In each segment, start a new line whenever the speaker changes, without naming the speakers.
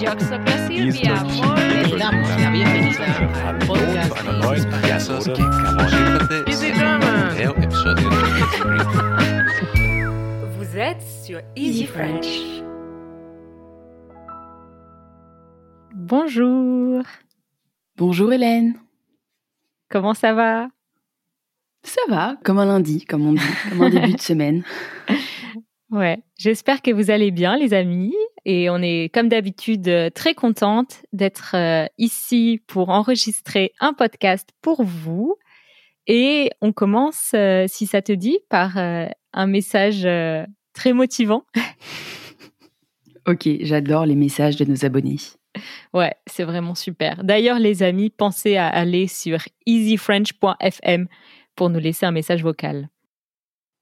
Damos la bienvenida al podcast de
Vous êtes sur Easy French. Bonjour.
Bonjour Hélène.
Comment ça va?
Ça va, comme un lundi, comme on dit, comme un début de semaine.
Ouais, j'espère que vous allez bien les amis et on est comme d'habitude euh, très contente d'être euh, ici pour enregistrer un podcast pour vous et on commence euh, si ça te dit par un message très motivant.
Ok, j'adore les messages de nos abonnés.
Ouais, c'est vraiment super. D'ailleurs les amis, pensez à aller sur easyfrench.fm pour nous laisser un message vocal.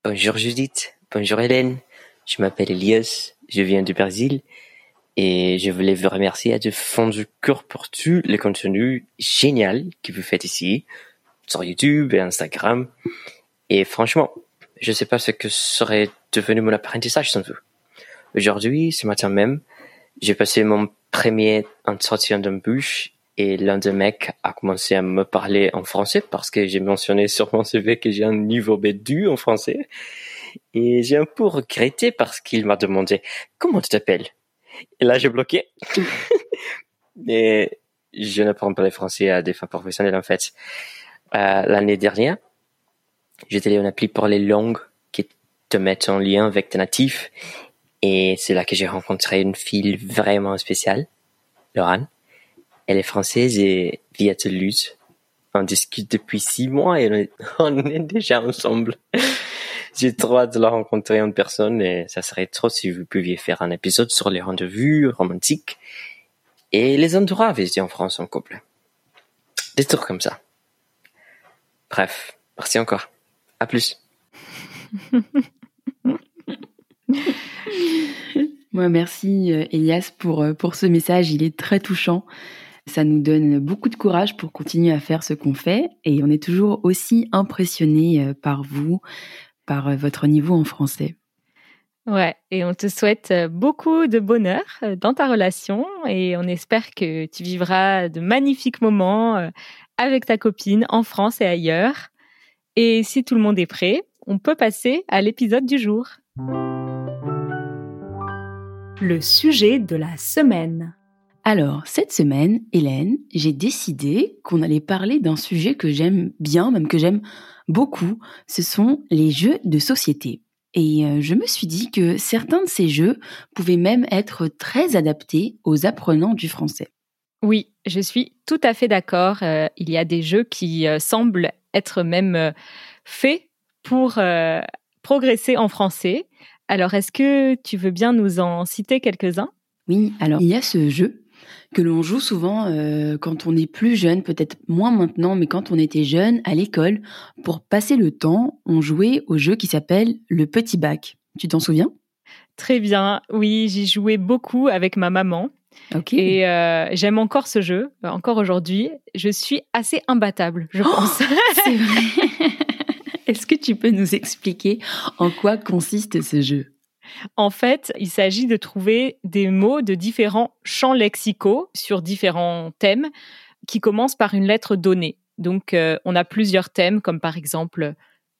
Bonjour Judith, bonjour Hélène, je m'appelle Elias, je viens du Brésil et je voulais vous remercier de fond du cœur pour tout le contenu génial que vous faites ici sur YouTube et Instagram. Et franchement, je sais pas ce que serait devenu mon apprentissage sans vous. Aujourd'hui, ce matin même, j'ai passé mon premier entretien d'embauche et l'un des mecs a commencé à me parler en français parce que j'ai mentionné sur mon CV que j'ai un niveau B2 en français. Et j'ai un peu regretté parce qu'il m'a demandé comment tu t'appelles? Et là, j'ai bloqué. Mais je n'apprends pas le français à des fins professionnelles en fait. Euh, L'année dernière, j'étais allé en appli pour les langues qui te mettent en lien avec tes natifs. Et c'est là que j'ai rencontré une fille vraiment spéciale, Laurent. Elle est française et vit à Toulouse. On discute depuis six mois et on est, on est déjà ensemble. J'ai trop hâte de la rencontrer en personne et ça serait trop si vous pouviez faire un épisode sur les rendez-vous romantiques et les endroits à visiter en France en couple. Des trucs comme ça. Bref, merci encore. À plus.
Moi, merci euh, Elias pour, euh, pour ce message. Il est très touchant. Ça nous donne beaucoup de courage pour continuer à faire ce qu'on fait et on est toujours aussi impressionné euh, par vous, par euh, votre niveau en français.
Ouais, et on te souhaite euh, beaucoup de bonheur euh, dans ta relation et on espère que tu vivras de magnifiques moments avec ta copine en France et ailleurs. Et si tout le monde est prêt, on peut passer à l'épisode du jour. Le sujet de la semaine.
Alors, cette semaine, Hélène, j'ai décidé qu'on allait parler d'un sujet que j'aime bien, même que j'aime beaucoup. Ce sont les jeux de société. Et euh, je me suis dit que certains de ces jeux pouvaient même être très adaptés aux apprenants du français.
Oui, je suis tout à fait d'accord. Euh, il y a des jeux qui euh, semblent être même euh, faits pour progresser en français. Alors, est-ce que tu veux bien nous en citer quelques-uns?
Oui, alors il y a ce jeu que l'on joue souvent euh, quand on est plus jeune, peut-être moins maintenant, mais quand on était jeune à l'école, pour passer le temps, on jouait au jeu qui s'appelle le petit bac. Tu t'en souviens?
Très bien. Oui, j'y jouais beaucoup avec ma maman et euh, j'aime encore ce jeu, encore aujourd'hui. Je suis assez imbattable, je pense.
C'est vrai. Est-ce que tu peux nous expliquer en quoi consiste ce jeu?
En fait, il s'agit de trouver des mots de différents champs lexicaux sur différents thèmes qui commencent par une lettre donnée. Donc, euh, on a plusieurs thèmes, comme par exemple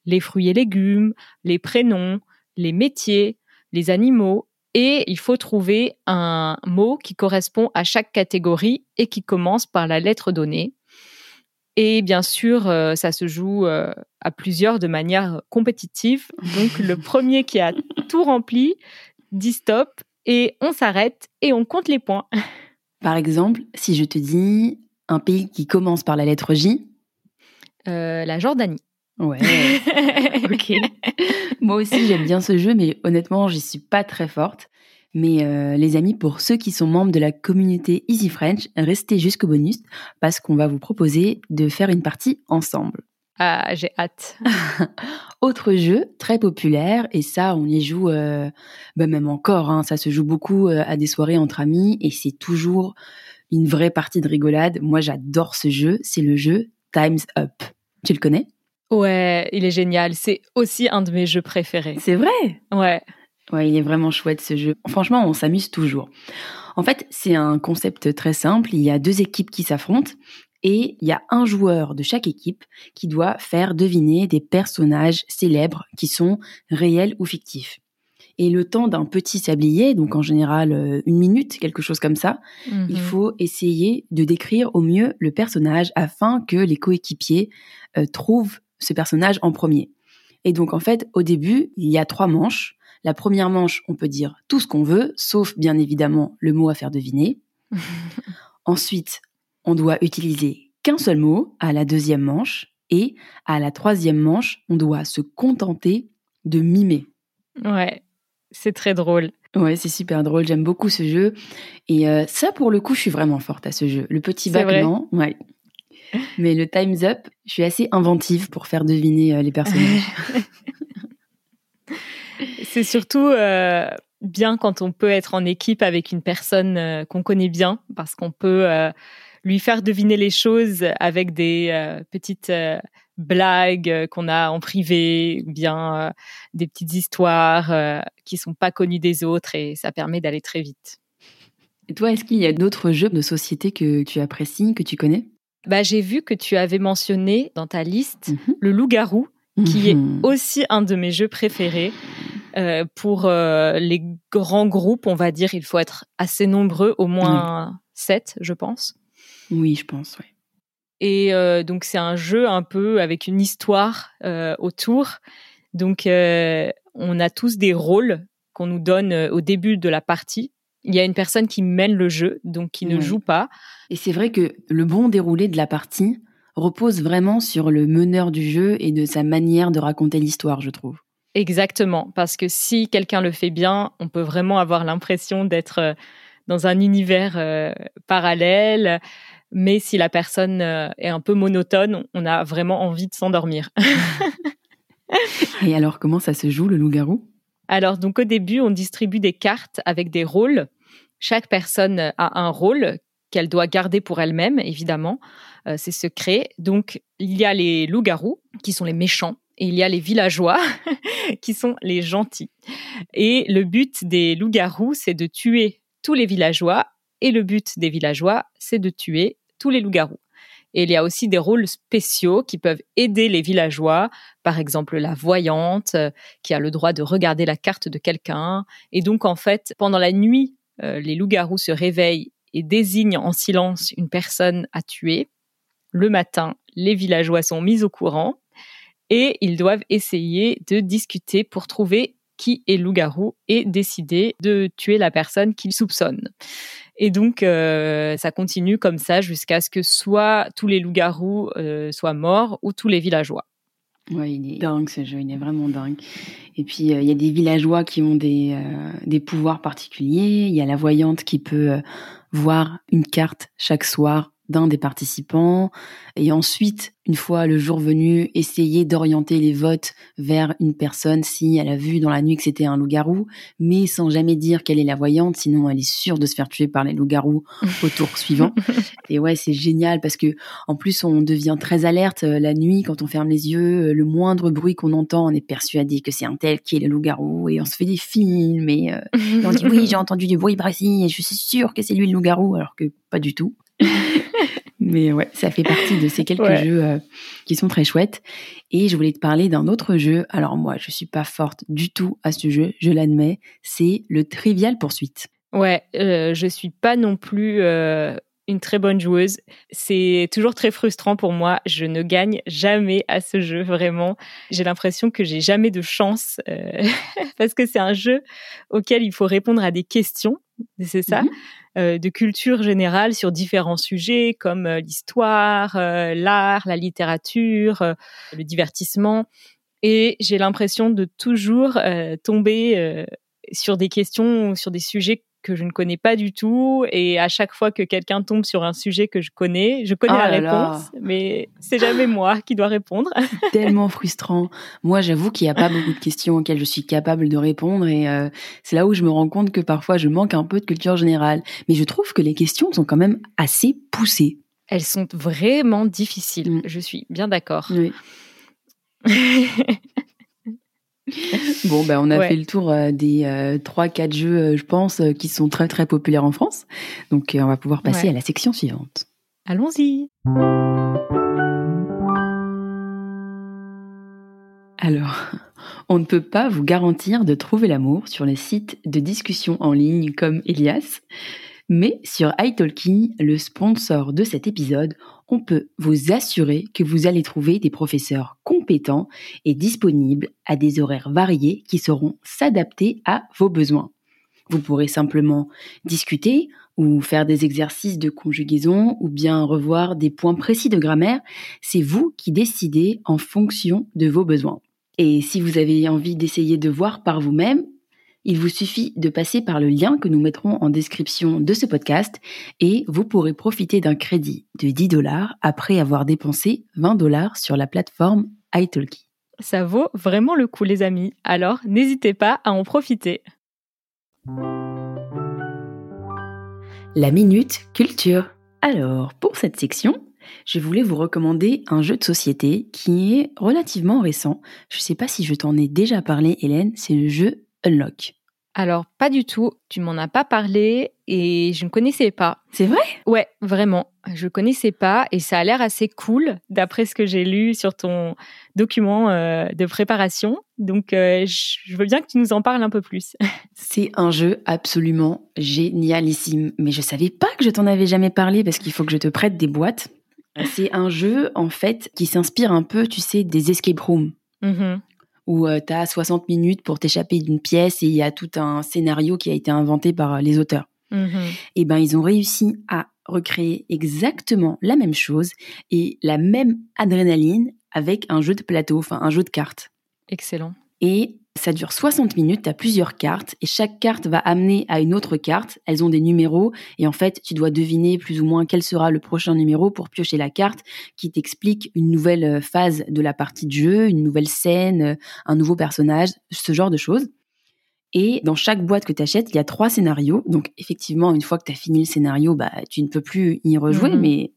les fruits et légumes, les prénoms, les métiers, les animaux. Et il faut trouver un mot qui correspond à chaque catégorie et qui commence par la lettre donnée. Et bien sûr, euh, ça se joue euh, à plusieurs de manière compétitive. Donc, le premier qui a tout rempli dit stop et on s'arrête et on compte les points.
Par exemple, si je te dis un pays qui commence par la lettre J.
Euh, la Jordanie.
Ouais. ok. Moi aussi, j'aime bien ce jeu, mais honnêtement, j'y suis pas très forte. Mais euh, les amis, pour ceux qui sont membres de la communauté Easy French, restez jusqu'au bonus parce qu'on va vous proposer de faire une partie ensemble.
Ah, j'ai hâte.
Autre jeu très populaire, et ça, on y joue, euh, bah même encore, hein, ça se joue beaucoup euh, à des soirées entre amis, et c'est toujours une vraie partie de rigolade. Moi, j'adore ce jeu, c'est le jeu Time's Up. Tu le connais?
Ouais, il est génial. C'est aussi un de mes jeux préférés.
C'est vrai?
Ouais.
Ouais, il est vraiment chouette ce jeu. Franchement, on s'amuse toujours. En fait, c'est un concept très simple. Il y a deux équipes qui s'affrontent et il y a un joueur de chaque équipe qui doit faire deviner des personnages célèbres qui sont réels ou fictifs. Et le temps d'un petit sablier, donc en général euh, une minute, quelque chose comme ça,
Mhm.
il faut essayer de décrire au mieux le personnage afin que les coéquipiers euh, trouvent ce personnage en premier. Et donc en fait, au début, il y a trois manches. La première manche, on peut dire tout ce qu'on veut, sauf bien évidemment le mot à faire deviner. Ensuite, on doit utiliser qu'un seul mot à la deuxième manche. Et à la troisième manche, on doit se contenter de mimer.
Ouais, c'est très drôle.
Ouais, c'est super drôle. J'aime beaucoup ce jeu. Et euh, ça, pour le coup, je suis vraiment forte à ce jeu. Le petit bac, non. Ouais. Mais le Time's Up, je suis assez inventive pour faire deviner euh, les personnages.
C'est surtout euh, bien quand on peut être en équipe avec une personne euh, qu'on connaît bien, parce qu'on peut euh, lui faire deviner les choses avec des petites blagues qu'on a en privé, ou bien des petites histoires qui sont pas connues des autres, et ça permet d'aller très vite.
Et toi, est-ce qu'il y a d'autres jeux de société que tu apprécies, que tu connais?
Bah, j'ai vu que tu avais mentionné dans ta liste
Mhm.
le loup-garou, qui est
Mhm.
aussi un de mes jeux préférés. Euh, pour euh, les grands groupes, on va dire, il faut être assez nombreux, au moins sept, je pense.
Oui, je pense, ouais.
Et euh, donc c'est un jeu un peu avec une histoire autour. Donc on a tous des rôles qu'on nous donne au début de la partie. Il y a une personne qui mène le jeu, donc qui ne joue pas.
Et c'est vrai que le bon déroulé de la partie repose vraiment sur le meneur du jeu et de sa manière de raconter l'histoire, je trouve.
Exactement, parce que si quelqu'un le fait bien, on peut vraiment avoir l'impression d'être euh, dans un univers euh, parallèle. Mais si la personne euh, est un peu monotone, on a vraiment envie de s'endormir.
Et alors, comment ça se joue, le loup-garou?
Alors, donc au début, on distribue des cartes avec des rôles. Chaque personne a un rôle qu'elle doit garder pour elle-même, évidemment. Euh, c'est secret. Donc, il y a les loups-garous, qui sont les méchants, et il y a les villageois, qui sont les gentils. Et le but des loups-garous, c'est de tuer tous les villageois, et le but des villageois, c'est de tuer tous les loups-garous. Et il y a aussi des rôles spéciaux qui peuvent aider les villageois, par exemple la voyante, euh, qui a le droit de regarder la carte de quelqu'un. Et donc, en fait, pendant la nuit, euh, les loups-garous se réveillent et désignent en silence une personne à tuer. Le matin, les villageois sont mis au courant et ils doivent essayer de discuter pour trouver qui est loup-garou et décider de tuer la personne qu'ils soupçonnent. Et donc, euh, ça continue comme ça jusqu'à ce que soit tous les loups-garous euh, soient morts ou tous les villageois.
Ouais, il est dingue ce jeu, il est vraiment dingue. Et puis euh, il y a des villageois qui ont des, euh, des pouvoirs particuliers. Il y a la voyante qui peut euh, voir une carte chaque soir d'un des participants et ensuite, une fois le jour venu, essayer d'orienter les votes vers une personne si elle a vu dans la nuit que c'était un loup-garou, mais sans jamais dire qu'elle est la voyante, sinon elle est sûre de se faire tuer par les loups-garous au tour suivant. Et ouais, c'est génial parce que en plus on devient très alerte euh, la nuit quand on ferme les yeux, euh, le moindre bruit qu'on entend, on est persuadé que c'est un tel qui est le loup-garou et on se fait des films et, euh, et on dit oui j'ai entendu du bruit par ici et je suis sûre que c'est lui le loup-garou alors que pas du tout. Mais ouais, ça fait partie de ces quelques
Ouais.
jeux euh, qui sont très chouettes. Et je voulais te parler d'un autre jeu. Alors moi, je suis pas forte du tout à ce jeu, je l'admets. C'est le Trivial Poursuite.
Ouais, euh, je suis pas non plus euh, une très bonne joueuse. C'est toujours très frustrant pour moi. Je ne gagne jamais à ce jeu, vraiment. J'ai l'impression que j'ai jamais de chance parce que c'est un jeu auquel il faut répondre à des questions. C'est ça,
Mhm.
euh, de culture générale sur différents sujets comme euh, l'histoire, euh, l'art, la littérature, le divertissement. Et j'ai l'impression de toujours euh, tomber euh, sur des questions, sur des sujets que je ne connais pas du tout. Et à chaque fois que quelqu'un tombe sur un sujet que je connais, je connais
Oh
la
là là.
réponse, mais c'est jamais moi qui dois répondre.
tellement frustrant. Moi, j'avoue qu'il n'y a pas beaucoup de questions auxquelles je suis capable de répondre et euh, c'est là où je me rends compte que parfois je manque un peu de culture générale. Mais je trouve que les questions sont quand même assez poussées.
Elles sont vraiment difficiles.
Mm.
Je suis bien d'accord.
Oui. Bon, ben, on a
Ouais.
fait le tour euh, des euh, 3-4 jeux, euh, je pense, euh, qui sont très très populaires en France. Donc, euh, on va pouvoir passer
Ouais.
à la section suivante.
Allons-y.
Alors, on ne peut pas vous garantir de trouver l'amour sur les sites de discussion en ligne comme Elias, mais sur iTalki, le sponsor de cet épisode, on peut vous assurer que vous allez trouver des professeurs compétents et disponibles à des horaires variés qui sauront s'adapter à vos besoins. Vous pourrez simplement discuter ou faire des exercices de conjugaison ou bien revoir des points précis de grammaire. C'est vous qui décidez en fonction de vos besoins. Et si vous avez envie d'essayer de voir par vous-même, il vous suffit de passer par le lien que nous mettrons en description de ce podcast et vous pourrez profiter d'un crédit de 10 dollars après avoir dépensé 20 dollars sur la plateforme italki.
Ça vaut vraiment le coup, les amis. Alors, n'hésitez pas à en profiter.
La minute culture. Alors, pour cette section, je voulais vous recommander un jeu de société qui est relativement récent. Je ne sais pas si je t'en ai déjà parlé, Hélène, c'est le jeu Unlock.
Alors, pas du tout. Tu m'en as pas parlé et je ne connaissais pas.
C'est vrai?
Ouais, vraiment. Je connaissais pas et ça a l'air assez cool d'après ce que j'ai lu sur ton document euh, de préparation. Donc, euh, je veux bien que tu nous en parles un peu plus.
C'est un jeu absolument génialissime. Mais je savais pas que je t'en avais jamais parlé parce qu'il faut que je te prête des boîtes. C'est un jeu, en fait, qui s'inspire un peu, tu sais, des escape rooms.
Mhm.
Où tu as 60 minutes pour t'échapper d'une pièce et il y a tout un scénario qui a été inventé par euh, les auteurs.
Mhm.
Et ben ils ont réussi à recréer exactement la même chose et la même adrénaline avec un jeu de plateau, enfin un jeu de cartes.
Excellent.
Et ça dure 60 minutes, tu as plusieurs cartes et chaque carte va amener à une autre carte. Elles ont des numéros et en fait, tu dois deviner plus ou moins quel sera le prochain numéro pour piocher la carte qui t'explique une nouvelle euh, phase de la partie de jeu, une nouvelle scène, euh, un nouveau personnage, ce genre de choses. Et dans chaque boîte que tu achètes, il y a trois scénarios. Donc effectivement, une fois que tu as fini le scénario, bah, tu ne peux plus y rejouer,
Mhm.
mais,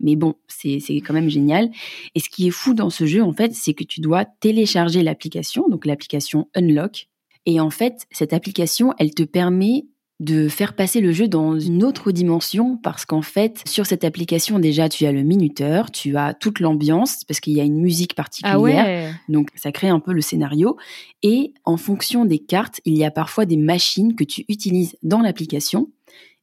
mais bon, c'est c'est quand même génial. Et ce qui est fou dans ce jeu, en fait, c'est que tu dois télécharger l'application, donc l'application Unlock. Et en fait, cette application, elle te permet de faire passer le jeu dans une autre dimension parce qu'en fait, sur cette application, déjà, tu as le minuteur, tu as toute l'ambiance parce qu'il y a une musique particulière.
Ah ouais.
Donc, ça crée un peu le scénario. Et en fonction des cartes, il y a parfois des machines que tu utilises dans l'application.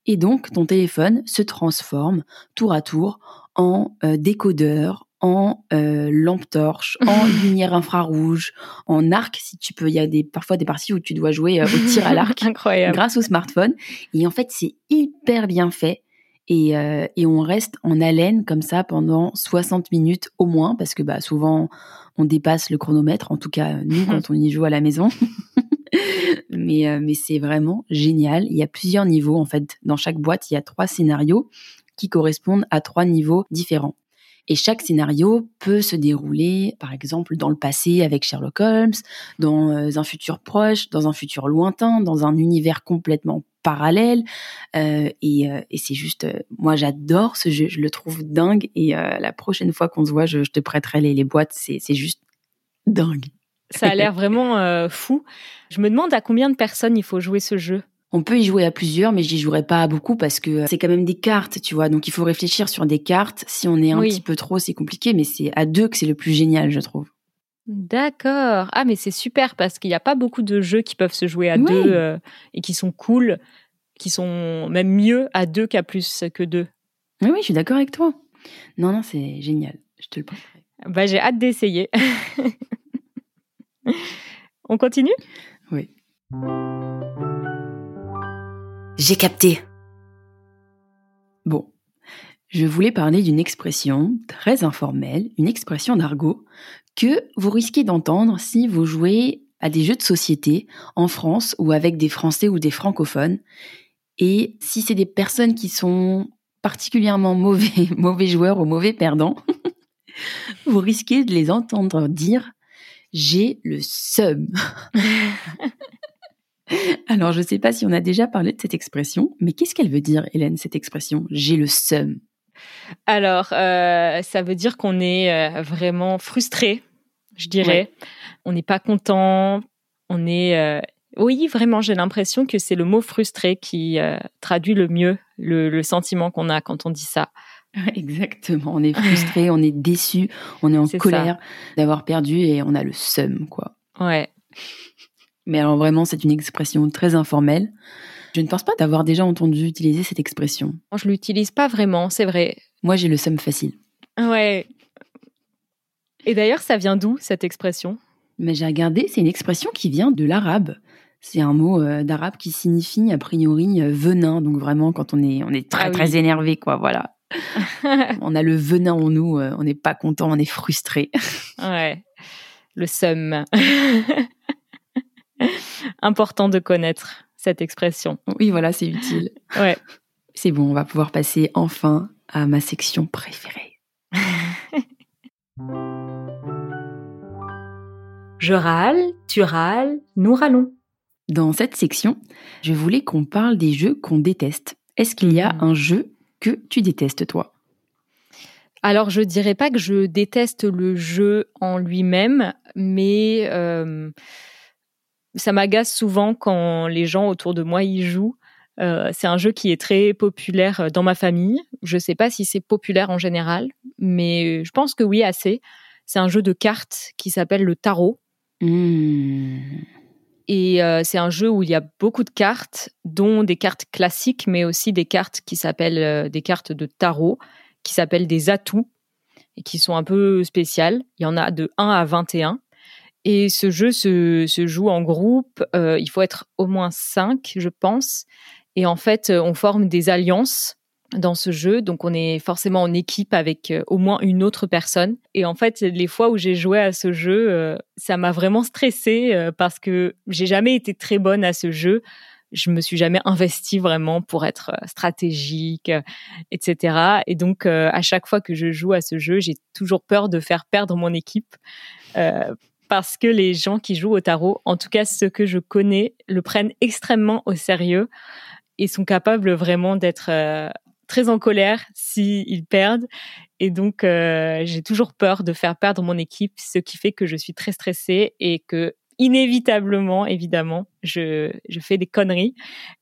Et donc, ton téléphone se transforme tour à tour en euh, décodeur, en euh, lampe torche, en lumière infrarouge, en arc, si tu peux. Il y a des, parfois des parties où tu dois jouer euh, au tir à l'arc grâce au smartphone. Et en fait, c'est hyper bien fait. Et, euh, et on reste en haleine comme ça pendant 60 minutes au moins, parce que bah, souvent, on dépasse le chronomètre, en tout cas nous, quand on y joue à la maison. mais euh, mais c'est vraiment génial. Il y a plusieurs niveaux, en fait. Dans chaque boîte, il y a trois scénarios qui correspondent à trois niveaux différents. Et chaque scénario peut se dérouler, par exemple, dans le passé avec Sherlock Holmes, dans euh, un futur proche, dans un futur lointain, dans un univers complètement parallèle. Euh, et euh, et c'est juste, moi j'adore ce jeu, je le trouve dingue. Et la prochaine fois qu'on se voit, je, te prêterai les, boîtes. C'est juste dingue.
Ça a l'air vraiment fou. Je me demande à combien de personnes il faut jouer ce jeu.
On peut y jouer à plusieurs, mais j'y jouerai pas à beaucoup parce que c'est quand même des cartes, tu vois. Donc il faut réfléchir sur des cartes. Si on est un
Oui.
petit peu trop, c'est compliqué, mais c'est à deux que c'est le plus génial, je trouve.
D'accord. Ah, mais c'est super parce qu'il n'y a pas beaucoup de jeux qui peuvent se jouer à
Oui.
deux euh, et qui sont cool, qui sont même mieux à deux qu'à plus que deux.
Oui, oui, je suis d'accord avec toi. Non, non, c'est génial. Je te le prêterai.
Bah, j'ai hâte d'essayer. On continue?
Oui. J'ai capté. Bon, je voulais parler d'une expression très informelle, une expression d'argot que vous risquez d'entendre si vous jouez à des jeux de société en France ou avec des Français ou des francophones. Et si c'est des personnes qui sont particulièrement mauvais, mauvais joueurs ou mauvais perdants, vous risquez de les entendre dire j'ai le seum. Alors, je ne sais pas si on a déjà parlé de cette expression, mais qu'est-ce qu'elle veut dire, Hélène, cette expression J'ai le seum?
Alors, euh, ça veut dire qu'on est euh, vraiment frustré, je dirais. On n'est pas content, On est, euh, oui, vraiment, j'ai l'impression que c'est le mot frustré qui euh, traduit le mieux le, le sentiment qu'on a quand on dit ça.
Exactement, on est frustré, on est déçu, on est en colère d'avoir perdu et on a le seum, quoi.
Ouais.
Mais alors vraiment, c'est une expression très informelle. Je ne pense pas d'avoir déjà entendu utiliser cette expression.
Je l'utilise pas vraiment, c'est vrai.
Moi, j'ai le seum facile.
Ouais. Et d'ailleurs, ça vient d'où cette expression?
Mais j'ai regardé, c'est une expression qui vient de l'arabe. C'est un mot euh, d'arabe qui signifie a priori euh, venin. Donc vraiment, quand on est, on est très
Ah oui.
très énervé, quoi. Voilà. on a le venin en nous. euh, on n'est pas content, on est frustré.
Ouais. Le seum. Important de connaître cette expression.
oui, voilà, c'est utile.
Ouais.
C'est bon, on va pouvoir passer enfin à ma section préférée.
Je râle, tu râles, nous râlons.
Dans cette section, je voulais qu'on parle des jeux qu'on déteste. Est-ce qu'il y a
Mhm.
un jeu que tu détestes, toi?
Alors, je dirais pas que je déteste le jeu en lui-même, mais euh, ça m'agace souvent quand les gens autour de moi y jouent. Euh, c'est un jeu qui est très populaire dans ma famille. Je sais pas si c'est populaire en général, mais je pense que oui, assez. C'est un jeu de cartes qui s'appelle le tarot.
Hmm.
Et euh, c'est un jeu où il y a beaucoup de cartes, dont des cartes classiques, mais aussi des cartes qui s'appellent euh, des cartes de tarot, qui s'appellent des atouts, et qui sont un peu spéciales. Il y en a de 1 à 21. Et ce jeu se, joue en groupe. euh, il faut être au moins 5, je pense. Et en fait, euh, on forme des alliances dans ce jeu. Donc, on est forcément en équipe avec euh, au moins une autre personne. Et en fait, les fois où j'ai joué à ce jeu, ça m'a vraiment stressée parce que j'ai jamais été très bonne à ce jeu. Je me suis jamais investie vraiment pour être stratégique, etc. Et donc, à chaque fois que je joue à ce jeu, j'ai toujours peur de faire perdre mon équipe. Parce que les gens qui jouent au tarot, en tout cas ceux que je connais, le prennent extrêmement au sérieux et sont capables vraiment d'être euh, très en colère s'ils perdent. Et donc, euh, j'ai toujours peur de faire perdre mon équipe, ce qui fait que je suis très stressée et que, inévitablement, évidemment, je, je fais des conneries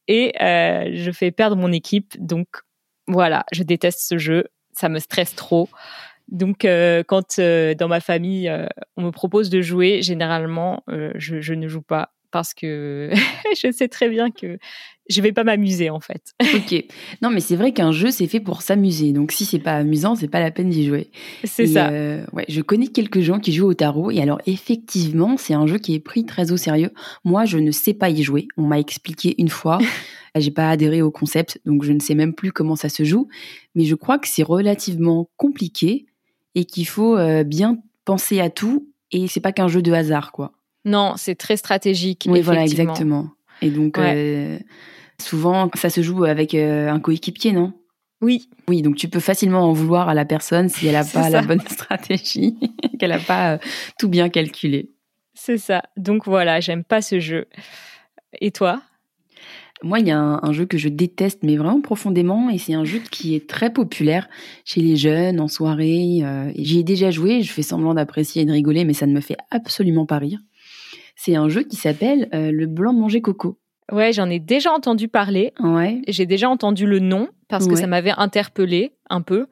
et euh, je fais perdre mon équipe. Donc, voilà, je déteste ce jeu. Ça me stresse trop. Donc, euh, quand euh, dans ma famille, euh, on me propose de jouer, généralement, je, je ne joue pas parce que je sais très bien que je vais pas m'amuser en fait.
Ok. Non, mais c'est vrai qu'un jeu, c'est fait pour s'amuser. Donc, si c'est pas amusant, c'est pas la peine d'y jouer.
C'est ça.
ouais, je connais quelques gens qui jouent au tarot. Et alors, effectivement, c'est un jeu qui est pris très au sérieux. Moi, je ne sais pas y jouer. On m'a expliqué une fois. J'ai pas adhéré au concept, donc je ne sais même plus comment ça se joue. Mais je crois que c'est relativement compliqué et qu'il faut euh, bien penser à tout. Et c'est pas qu'un jeu de hasard, quoi.
Non, c'est très stratégique.
Oui, voilà, exactement. Et donc,
Ouais.
euh, souvent, ça se joue avec euh, un coéquipier, non?
Oui,
Oui, donc tu peux facilement en vouloir à la personne si elle n'a pas la bonne stratégie, qu'elle n'a pas euh, tout bien calculé.
c'est ça. Donc voilà, j'aime pas ce jeu. Et toi?
Moi, il y a un, un jeu que je déteste, mais vraiment profondément, et c'est un jeu qui est très populaire chez les jeunes, en soirée. euh, J'y ai déjà joué, je fais semblant d'apprécier et de rigoler, mais ça ne me fait absolument pas rire. C'est un jeu qui s'appelle euh, le blanc manger coco.
Ouais, j'en ai déjà entendu parler.
Ouais.
J'ai déjà entendu le nom parce que
Ouais.
ça m'avait interpellé un peu,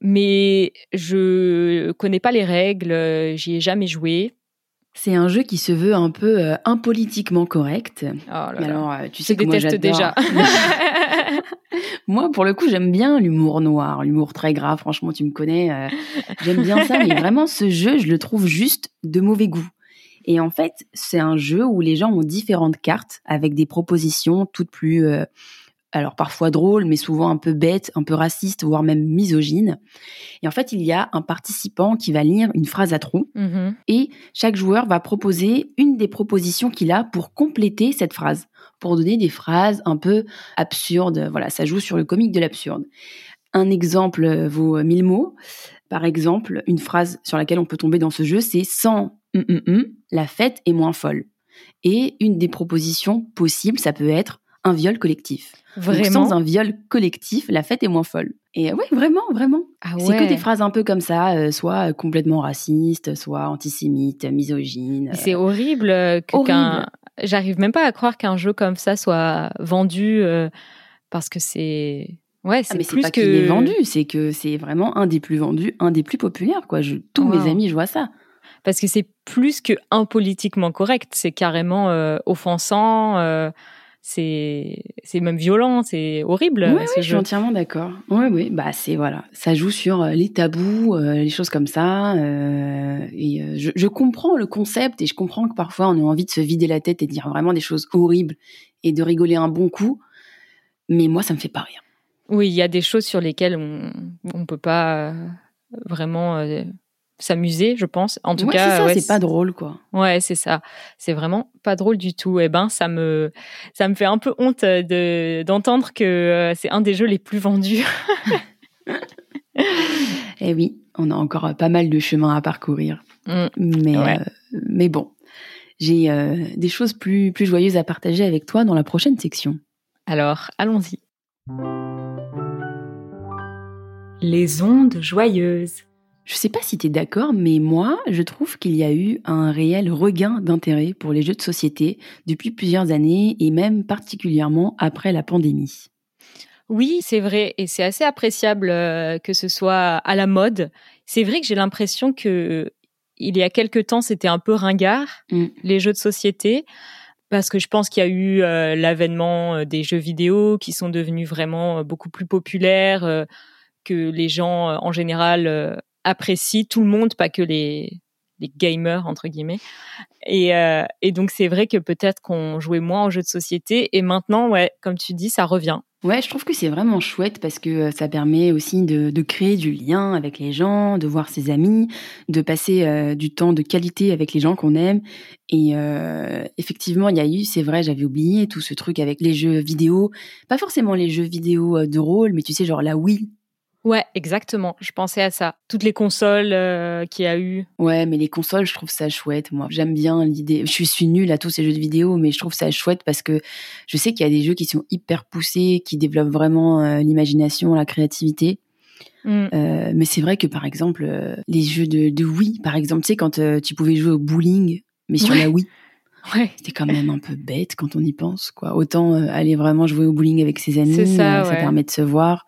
mais je connais pas les règles, euh, j'y ai jamais joué.
C'est un jeu qui se veut un peu euh, impolitiquement correct.
Oh là là.
alors, euh, tu
je
sais que moi, j'adore-
déjà.
Moi, pour le coup, j'aime bien l'humour noir, l'humour très grave. Franchement, tu me connais. euh, j'aime bien ça. Mais vraiment, ce jeu, je le trouve juste de mauvais goût. Et en fait, c'est un jeu où les gens ont différentes cartes avec des propositions toutes plus, euh, alors parfois drôles, mais souvent un peu bêtes, un peu racistes, voire même misogynes. Et en fait, il y a un participant qui va lire une phrase à trous
Mhm.
et chaque joueur va proposer une des propositions qu'il a pour compléter cette phrase, pour donner des phrases un peu absurdes. Voilà, ça joue sur le comique de l'absurde. Un exemple vaut mille mots. Par exemple, une phrase sur laquelle on peut tomber dans ce jeu, c'est sans la fête est moins folle. Et une des propositions possibles, ça peut être un viol collectif. Donc,
Vraiment
sans un viol collectif, la fête est moins folle. Et ouais, vraiment, vraiment.
Ah
C'est que des phrases un peu comme ça, euh, soit complètement racistes, soit antisémites, misogynes.
C'est horrible euh, que qu'un. J'arrive même pas à croire qu'un jeu comme ça soit vendu euh, parce que c'est. Ouais,
Ah,
c'est
mais
plus
pas
que.
qu'il est vendu, c'est que c'est vraiment un des plus vendus, un des plus populaires, quoi. Je, tous
Wow.
mes amis, je vois ça.
Parce que c'est plus que impolitiquement correct, c'est carrément euh, offensant, euh, c'est c'est même violent, c'est horrible. Ce
ouais, je suis entièrement d'accord. Ouais, oui, bah c'est voilà, ça joue sur euh, les tabous, euh, les choses comme ça. euh, et euh, je, je comprends le concept et je comprends que parfois on a envie de se vider la tête et de dire vraiment des choses horribles et de rigoler un bon coup. Mais moi, ça me fait pas rire.
Oui, il y a des choses sur lesquelles on on peut pas vraiment s'amuser, je pense. En tout
ouais,
cas,
c'est ça,
ouais,
c'est pas drôle, quoi.
Ouais, c'est ça. C'est vraiment pas drôle du tout. Eh ben, ça me, ça me fait un peu honte de d'entendre que euh, c'est un des jeux les plus vendus.
Eh oui, on a encore pas mal de chemin à parcourir.
Mm.
Mais,
Ouais.
euh, mais bon, j'ai euh, des choses plus, plus joyeuses à partager avec toi dans la prochaine section.
Alors, allons-y. Les ondes joyeuses.
Je sais pas si tu es d'accord, mais moi, je trouve qu'il y a eu un réel regain d'intérêt pour les jeux de société depuis plusieurs années et même particulièrement après la pandémie.
Oui, c'est vrai, et c'est assez appréciable euh, que ce soit à la mode. C'est vrai que j'ai l'impression que il y a quelque temps, c'était un peu ringard
Mm.
les jeux de société. Parce que je pense qu'il y a eu euh, l'avènement euh, des jeux vidéo qui sont devenus vraiment beaucoup plus populaires, euh, que les gens euh, en général apprécient, tout le monde, pas que les, les gamers, entre guillemets. Et, euh, et donc c'est vrai que peut-être qu'on jouait moins aux jeux de société, et maintenant, ouais, comme tu dis, ça revient.
Ouais, je trouve que c'est vraiment chouette parce que euh, ça permet aussi de, de créer du lien avec les gens, de voir ses amis, de passer euh, du temps de qualité avec les gens qu'on aime. Et effectivement, il y a eu, c'est vrai, j'avais oublié tout ce truc avec les jeux vidéo, pas forcément les jeux vidéo de rôle, mais tu sais, genre la Wii.
Ouais, exactement. Je pensais à ça. Toutes les consoles euh, qu'il y a eu.
Ouais, mais les consoles, je trouve ça chouette. Moi, j'aime bien l'idée. Je suis, nulle à tous ces jeux de vidéo, mais je trouve ça chouette parce que je sais qu'il y a des jeux qui sont hyper poussés, qui développent vraiment euh, l'imagination, la créativité.
Mm.
Euh, mais c'est vrai que par exemple, les jeux de, de Wii, par exemple, tu sais, quand tu pouvais jouer au bowling, mais sur
Ouais.
la Wii,
Ouais.
c'était quand même un peu bête quand on y pense, quoi. Autant aller vraiment jouer au bowling avec ses amis,
ça,
ça permet de se voir.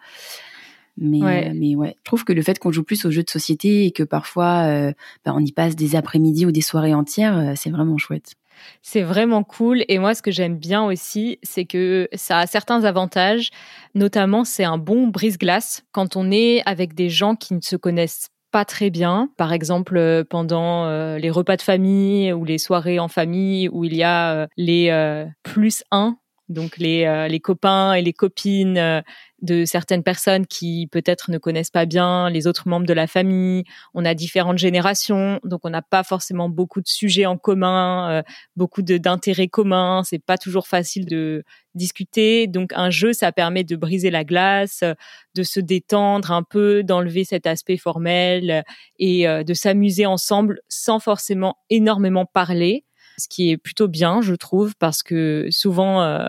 Mais
Ouais.
euh, mais ouais, je trouve que le fait qu'on joue plus aux jeux de société et que parfois euh, bah, on y passe des après-midi ou des soirées entières, euh, c'est vraiment chouette.
C'est vraiment cool. Et moi, ce que j'aime bien aussi, c'est que ça a certains avantages. Notamment, c'est un bon brise-glace quand on est avec des gens qui ne se connaissent pas très bien. Par exemple, pendant euh, les repas de famille ou les soirées en famille où il y a euh, les euh, plus un, donc les, euh, les copains et les copines euh, de certaines personnes qui peut-être ne connaissent pas bien les autres membres de la famille. On a différentes générations, donc on n'a pas forcément beaucoup de sujets en commun. euh, beaucoup d'intérêts communs. C'est pas toujours facile de discuter. Donc, un jeu, ça permet de briser la glace, euh, de se détendre un peu, d'enlever cet aspect formel et de s'amuser ensemble sans forcément énormément parler. Ce qui est plutôt bien, je trouve, parce que souvent, euh,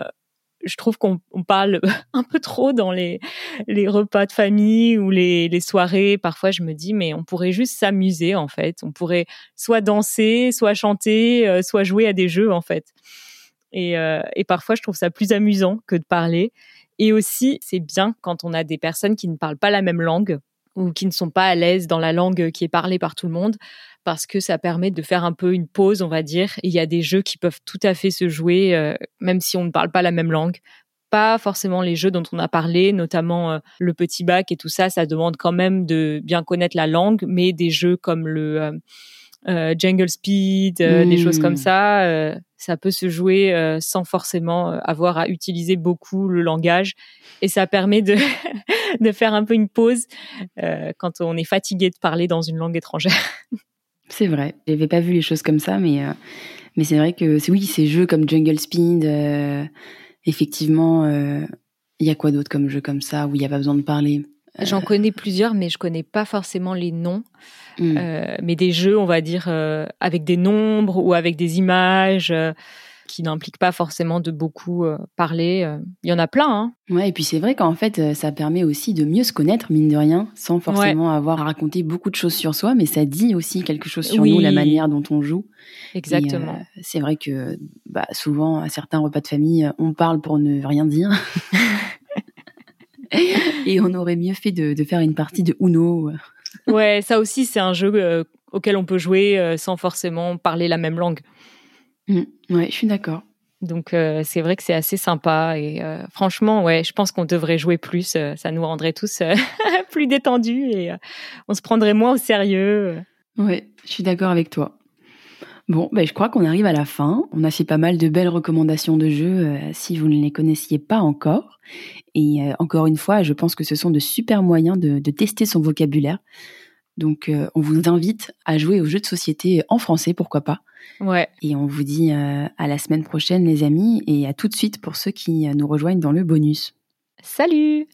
je trouve qu'on on parle un peu trop dans les, repas de famille ou les, soirées. Parfois, je me dis, mais on pourrait juste s'amuser, en fait. On pourrait soit danser, soit chanter, euh, soit jouer à des jeux en fait. Euh, et parfois, je trouve ça plus amusant que de parler. Et aussi, c'est bien quand on a des personnes qui ne parlent pas la même langue ou qui ne sont pas à l'aise dans la langue qui est parlée par tout le monde, parce que ça permet de faire un peu une pause, on va dire. Et il y a des jeux qui peuvent tout à fait se jouer, euh, même si on ne parle pas la même langue. Pas forcément les jeux dont on a parlé, notamment euh, le petit bac et tout ça, ça demande quand même de bien connaître la langue, mais des jeux comme le euh, euh, Jungle Speed, euh, des
Mm.
choses comme ça, euh, ça peut se jouer euh, sans forcément euh, avoir à utiliser beaucoup le langage. Et ça permet de, de faire un peu une pause euh, quand on est fatigué de parler dans une langue étrangère.
C'est vrai. J'avais pas vu les choses comme ça, mais mais c'est vrai que c'est oui, ces jeux comme Jungle Speed, effectivement, il y a quoi d'autre comme jeu comme ça où il y a pas besoin de parler? Euh,
J'en connais plusieurs, mais je connais pas forcément les noms.
hmm.
Euh, mais des jeux, on va dire, euh, avec des nombres ou avec des images. euh, qui n'implique pas forcément de beaucoup euh, parler. euh. Il y en a plein. Hein.
Ouais, et puis c'est vrai qu'en fait, euh, ça permet aussi de mieux se connaître, mine de rien, sans forcément avoir à raconter beaucoup de choses sur soi, mais ça dit aussi quelque chose sur
Oui.
nous, la manière dont on joue.
Exactement.
euh, c'est vrai que bah, souvent, à certains repas de famille, euh, on parle pour ne rien dire. et on aurait mieux fait de, de faire une partie de Uno.
Ouais, ça aussi, c'est un jeu euh, auquel on peut jouer euh, sans forcément parler la même langue.
Mm, ouais, je suis d'accord.
Donc euh, c'est vrai que c'est assez sympa et franchement, ouais, je pense qu'on devrait jouer plus. ça nous rendrait tous plus détendus et on se prendrait moins au sérieux.
Ouais, je suis d'accord avec toi. Bon, ben, je crois qu'on arrive à la fin. On a fait pas mal de belles recommandations de jeux euh, si vous ne les connaissiez pas encore. Et euh, encore une fois, je pense que ce sont de super moyens de, de tester son vocabulaire. Donc, euh, on vous invite à jouer aux jeux de société en français, pourquoi pas.
Ouais,
Et on vous dit à la semaine prochaine, les amis, et à tout de suite pour ceux qui nous rejoignent dans le bonus.
salut.